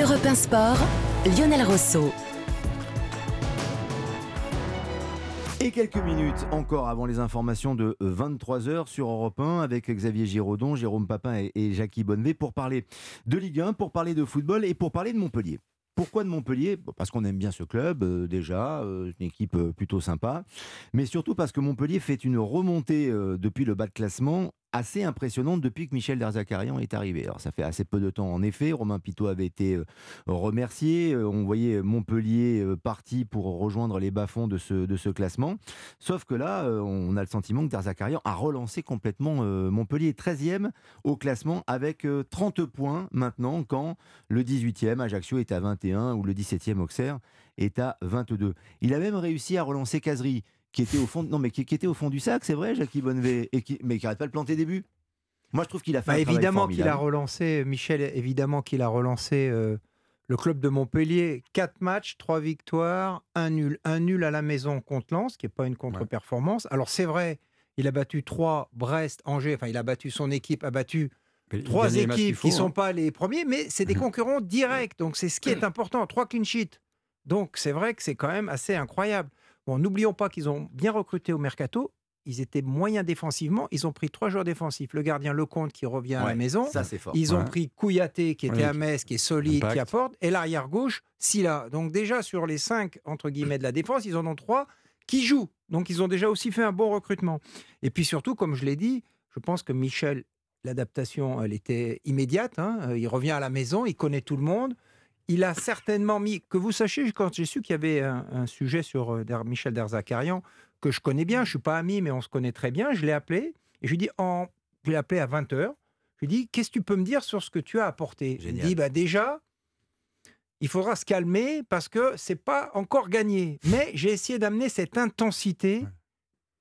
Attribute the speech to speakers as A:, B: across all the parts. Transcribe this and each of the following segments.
A: Europe 1 Sport, Lionel Rousseau.
B: Et quelques minutes encore avant les informations de 23h sur Europe 1 avec Xavier Giraudon, Jérôme Papin et, Jackie Bonnevet pour parler de Ligue 1, pour parler de football et pour parler de Montpellier. Pourquoi de Montpellier? Parce qu'on aime bien ce club, euh, déjà, euh, une équipe euh, plutôt sympa, mais surtout parce que Montpellier fait une remontée depuis le bas de classement assez impressionnante depuis que Michel Derzakarian est arrivé. Alors ça fait assez peu de temps en effet, Romain Pitot avait été euh, remercié, Euh, on voyait Montpellier euh, parti pour rejoindre les bas-fonds de ce, de ce classement, sauf que là, on a le sentiment que Derzakarian a relancé complètement Montpellier 13e au classement avec euh, 30 points maintenant quand le 18e Ajaccio est à 21 ou le 17e Auxerre est à 22. Il a même réussi à relancer Casery qui était au fond, non mais qui, qui était au fond du sac, c'est vrai, Jackie Bonnevet, et qui, mais qui n'arrête pas de planter des buts. Moi, je trouve qu'il a fait
C: Bah,
B: un travail
C: évidemment qu'il a relancé, Michel, évidemment qu'il a relancé euh, le club de Montpellier. Quatre matchs, trois victoires, un nul. Un nul à la maison contre Lens, qui n'est pas une contre-performance. Alors c'est vrai, il a battu trois, Brest, Angers, enfin il a battu son équipe, a battu trois équipes
D: faut,
C: qui ne sont
D: hein.
C: pas les premiers, mais c'est des concurrents directs. Donc c'est ce qui est important. Trois clean sheets. Donc c'est vrai que c'est quand même assez incroyable. Bon, n'oublions pas qu'ils ont bien recruté au mercato. Ils étaient moyens défensivement. Ils ont pris trois joueurs défensifs. Le gardien Lecomte qui revient à la maison.
B: Ça, c'est fort.
C: Ils ont pris Kouyaté qui était
D: Oui,
C: à Metz, qui est solide,
D: Impact.
C: qui apporte, et l'arrière gauche, Silla. Donc déjà sur les cinq entre guillemets de la défense, ils en ont trois qui jouent. Donc ils ont déjà aussi fait un bon recrutement. Et puis surtout, comme je l'ai dit, je pense que Michel, l'adaptation, elle était immédiate. hein. Il revient à la maison, il connaît tout le monde. Il a certainement mis, que vous sachiez, quand j'ai su qu'il y avait un, un sujet sur euh, Der- Michel Derzakarian, que je connais bien, je suis pas ami, mais on se connaît très bien, je l'ai appelé, et je lui ai dit, en... je l'ai appelé à 20h, je lui ai dit, qu'est-ce que tu peux me dire sur ce que tu as apporté? Il me
B: Génial.
C: dit, bah déjà, il faudra se calmer parce que c'est pas encore gagné. Mais j'ai essayé d'amener cette intensité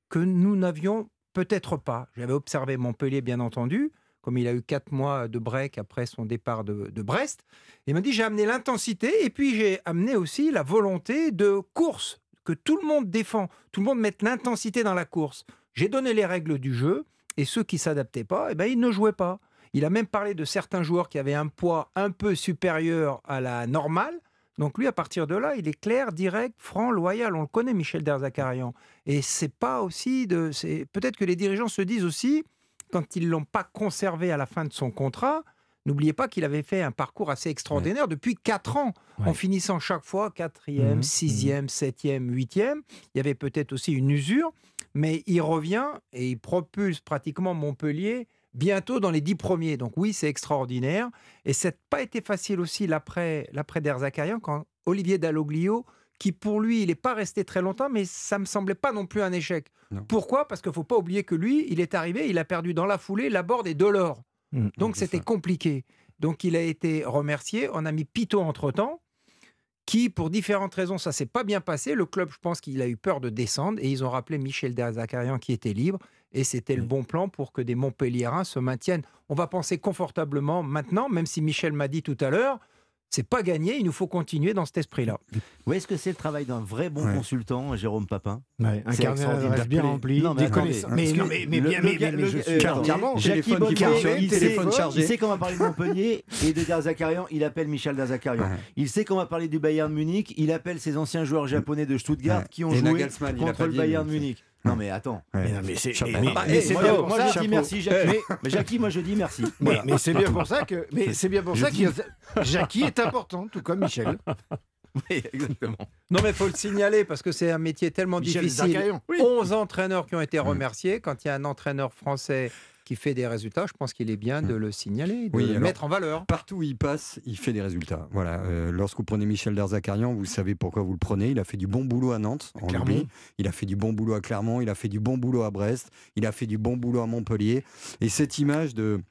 C: que nous n'avions peut-être pas. J'avais observé Montpellier, bien entendu, comme il a eu quatre mois de break après son départ de, Brest. Il m'a dit, j'ai amené l'intensité et puis j'ai amené aussi la volonté de course, que tout le monde défend, tout le monde mette l'intensité dans la course. J'ai donné les règles du jeu et ceux qui s'adaptaient pas, eh ben, ils ne jouaient pas. Il a même parlé de certains joueurs qui avaient un poids un peu supérieur à la normale. Donc lui, à partir de là, il est clair, direct, franc, loyal. On le connaît, Michel Derzakarian. Et c'est pas aussi de. Peut-être que les dirigeants se disent aussi, quand ils l'ont pas conservé à la fin de son contrat, n'oubliez pas qu'il avait fait un parcours assez extraordinaire depuis quatre ans, en finissant chaque fois quatrième,
B: Mhm,
C: sixième, septième, huitième. Il y avait peut-être aussi une usure, mais il revient et il propulse pratiquement Montpellier bientôt dans les dix premiers. Donc oui, c'est extraordinaire. Et ça n'a pas été facile aussi l'après l'après Derzakarian, quand Olivier Dalloglio, qui pour lui, il n'est pas resté très longtemps, mais ça me semblait pas non plus un échec.
D: Non.
C: Pourquoi? Parce qu'il faut pas oublier que lui, il est arrivé, il a perdu dans la foulée Laborde et Delors.
B: Mm.
C: Donc c'était compliqué. Donc il a été remercié. On a mis Pitot entre-temps, qui, pour différentes raisons, ça s'est pas bien passé. Le club, je pense qu'il a eu peur de descendre et ils ont rappelé Michel Derzakarian qui était libre. Et c'était le bon plan pour que des Montpelliérains se maintiennent. On va penser confortablement maintenant, même si Michel m'a dit tout à l'heure, c'est pas gagné, il nous faut continuer dans cet esprit-là.
B: Où est-ce que c'est le travail d'un vrai bon
D: Ouais.
B: consultant, Jérôme Papin
E: Ouais, un carnet bien rempli.
B: Non, mais
E: des
B: attendez,
E: connaissances. Mais, mais, mais,
B: le-
E: mais,
B: le
E: mais,
B: gars-
E: mais
B: le
E: je suis.
B: Jackie
D: téléphone chargé.
B: Il sait qu'on va parler de Montpellier et de Derzakarian, il appelle Michel Derzakarian.
D: Ouais.
B: Il sait qu'on va parler du Bayern Munich, il appelle ses anciens joueurs japonais de Stuttgart
D: Ouais.
B: qui ont
D: Et
B: joué contre le Bayern
D: mais-
B: Munich. Non mais attends.
D: Ouais.
E: Mais non, mais c'est
D: Chapeau.
E: mais- mais- mais c'est
B: moi,
E: bien
B: moi,
E: pour ça.
B: je dis merci Jackie. Mais Jackie, moi je dis merci.
E: Mais,
B: Voilà.
E: mais c'est bien pour ça que. Mais c'est bien pour
B: Je
E: ça
B: dis-
E: que Jackie est important, tout comme Michel.
B: Oui, exactement.
C: Non, mais il faut le signaler parce que c'est un métier tellement
E: Michel
C: difficile.
E: Zakarian.
C: 11 entraîneurs qui ont été remerciés. Quand il y a un entraîneur français qui fait des résultats, je pense qu'il est bien de le signaler, de
D: Oui,
C: le
D: alors-
C: mettre en valeur.
D: Partout où il passe, il fait des résultats. Voilà. euh, lorsque vous prenez Michel Derzakarian, vous savez pourquoi vous le prenez. Il a fait du bon boulot à Nantes, on
E: Clermont.
D: Il a fait du bon boulot à Clermont. Il a fait du bon boulot à Brest. Il a fait du bon boulot à Montpellier. Et cette image de.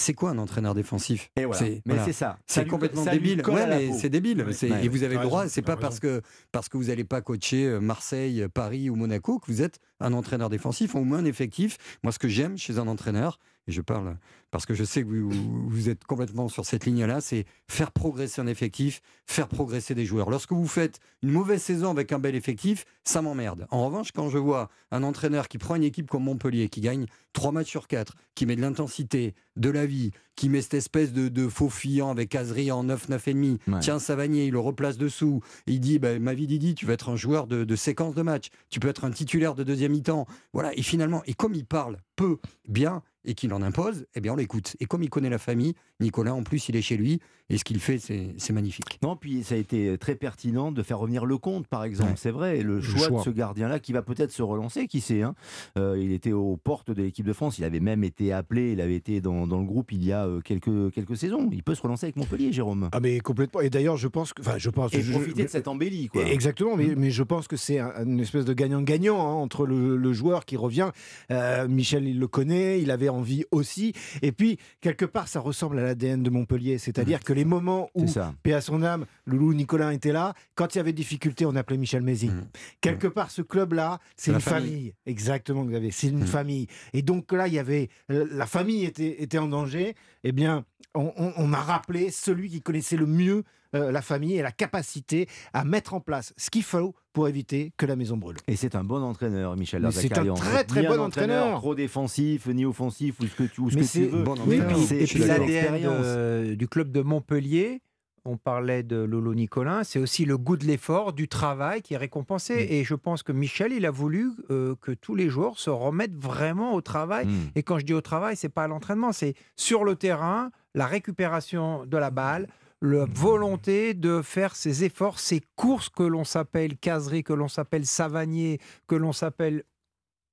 D: C'est quoi un entraîneur défensif?
B: Et voilà.
D: C'est-
B: Mais
D: voilà.
B: c'est ça. Ça
D: C'est
B: lui-
D: complètement
B: ça
D: débile. Ouais, mais c'est débile.
B: Ouais.
D: C'est-
B: Ouais.
D: Et vous avez le droit.
E: raison,
D: C'est pas parce que parce que vous n'allez pas coacher euh, Marseille, Paris ou Monaco que vous êtes un entraîneur défensif ou au moins un effectif. Moi, ce que j'aime chez un entraîneur, et je parle parce que je sais que vous, vous êtes complètement sur cette ligne-là, c'est faire progresser un effectif, faire progresser des joueurs. Lorsque vous faites une mauvaise saison avec un bel effectif, ça m'emmerde. En revanche, quand je vois un entraîneur qui prend une équipe comme Montpellier, qui gagne 3 matchs sur 4, qui met de l'intensité, de la vie, qui met cette espèce de, de faux fiant avec Azri en 9, 9,5,
B: Ouais.
D: tiens Savanier, il le replace dessous, il dit bah, Ma vie Didi, tu vas être un joueur de, de séquence de match, tu peux être un titulaire de deuxième mi-temps. Voilà, et finalement, et comme il parle peu, bien, et qu'il en impose, eh bien on l'écoute. Et comme il connaît la famille, Nicolas en plus il est chez lui, et ce qu'il fait c'est magnifique.
B: Non, puis ça a été très pertinent de faire revenir Lecomte, par exemple.
D: Ouais.
B: C'est vrai, le choix,
E: choix.
B: de ce gardien-là qui va peut-être se relancer, qui sait. hein. Euh, il était aux portes de l'équipe de France, il avait même été appelé, il avait été dans, dans le groupe il y a euh, quelques, quelques saisons. Il peut se relancer avec Montpellier, Jérôme.
E: Ah mais complètement. Et d'ailleurs, je pense que, enfin, je pense.
B: Et
E: je-
B: profiter de cette embellie, quoi.
E: Exactement, mais, mais je pense que c'est un- une espèce de gagnant-gagnant hein, entre le, le joueur qui revient. euh, Michel, il le connaît, il avait envie aussi. Et puis, quelque part, ça ressemble à l'ADN de Montpellier. C'est-à-dire que les moments où, paix à son âme, Loulou Nicolas était là, quand il y avait des difficultés, on appelait Michel Mézi.
D: Mhm.
E: Quelque part, ce club-là, c'est une famille.
D: famille.
E: Exactement, Xavier, c'est une famille. Et donc là, il y avait euh, la famille était, était en danger. Eh bien, on, on- on a rappelé celui qui connaissait le mieux euh, la famille et la capacité à mettre en place ce qu'il faut pour éviter que la maison brûle.
B: Et c'est un bon entraîneur, Michel
E: c'est un très, très bon
B: un
E: entraîneur.
B: Trop défensif, ni offensif, ou ce que tu, ou ce
E: Mais
B: que tu
E: c'est-
B: veux.
D: Bon
C: Oui,
D: entraîneur.
C: puis-
B: C'est-
C: et puis l'ADN du club de Montpellier, on parlait de Lolo Nicolin, c'est aussi le goût de l'effort, du travail qui est récompensé.
B: Mm.
C: Et je pense que Michel, il a voulu euh, que tous les joueurs se remettent vraiment au travail.
B: Hmm.
C: Et quand je dis au travail, c'est pas à l'entraînement, c'est sur le terrain, la récupération de la balle, la volonté de faire ces efforts, ces courses que l'on s'appelle caserie, que l'on s'appelle savanier, que l'on s'appelle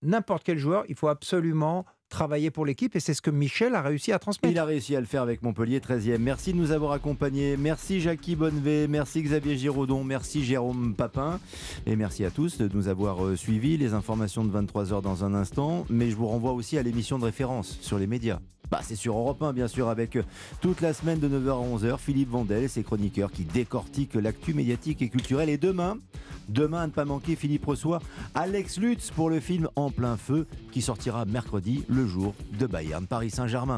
C: n'importe quel joueur. Il faut absolument travailler pour l'équipe et c'est ce que Michel a réussi à transmettre.
B: Il a réussi à le faire avec Montpellier 13e. Merci de nous avoir accompagnés. Merci Jackie Bonnevet, merci Xavier Giraudon, merci Jérôme Papin. Et merci à tous de nous avoir euh, suivis. Les informations de 23h dans un instant. Mais je vous renvoie aussi à l'émission de référence sur les médias. Bah, c'est sur Europe 1, bien sûr, avec euh, toute la semaine de 9h à 11h, Philippe Vandel et ses chroniqueurs qui décortiquent l'actu médiatique et culturelle. Et demain, demain, à ne pas manquer, Philippe reçoit Alex Lutz pour le film En plein feu qui sortira mercredi, le jour de Bayern Paris Saint-Germain.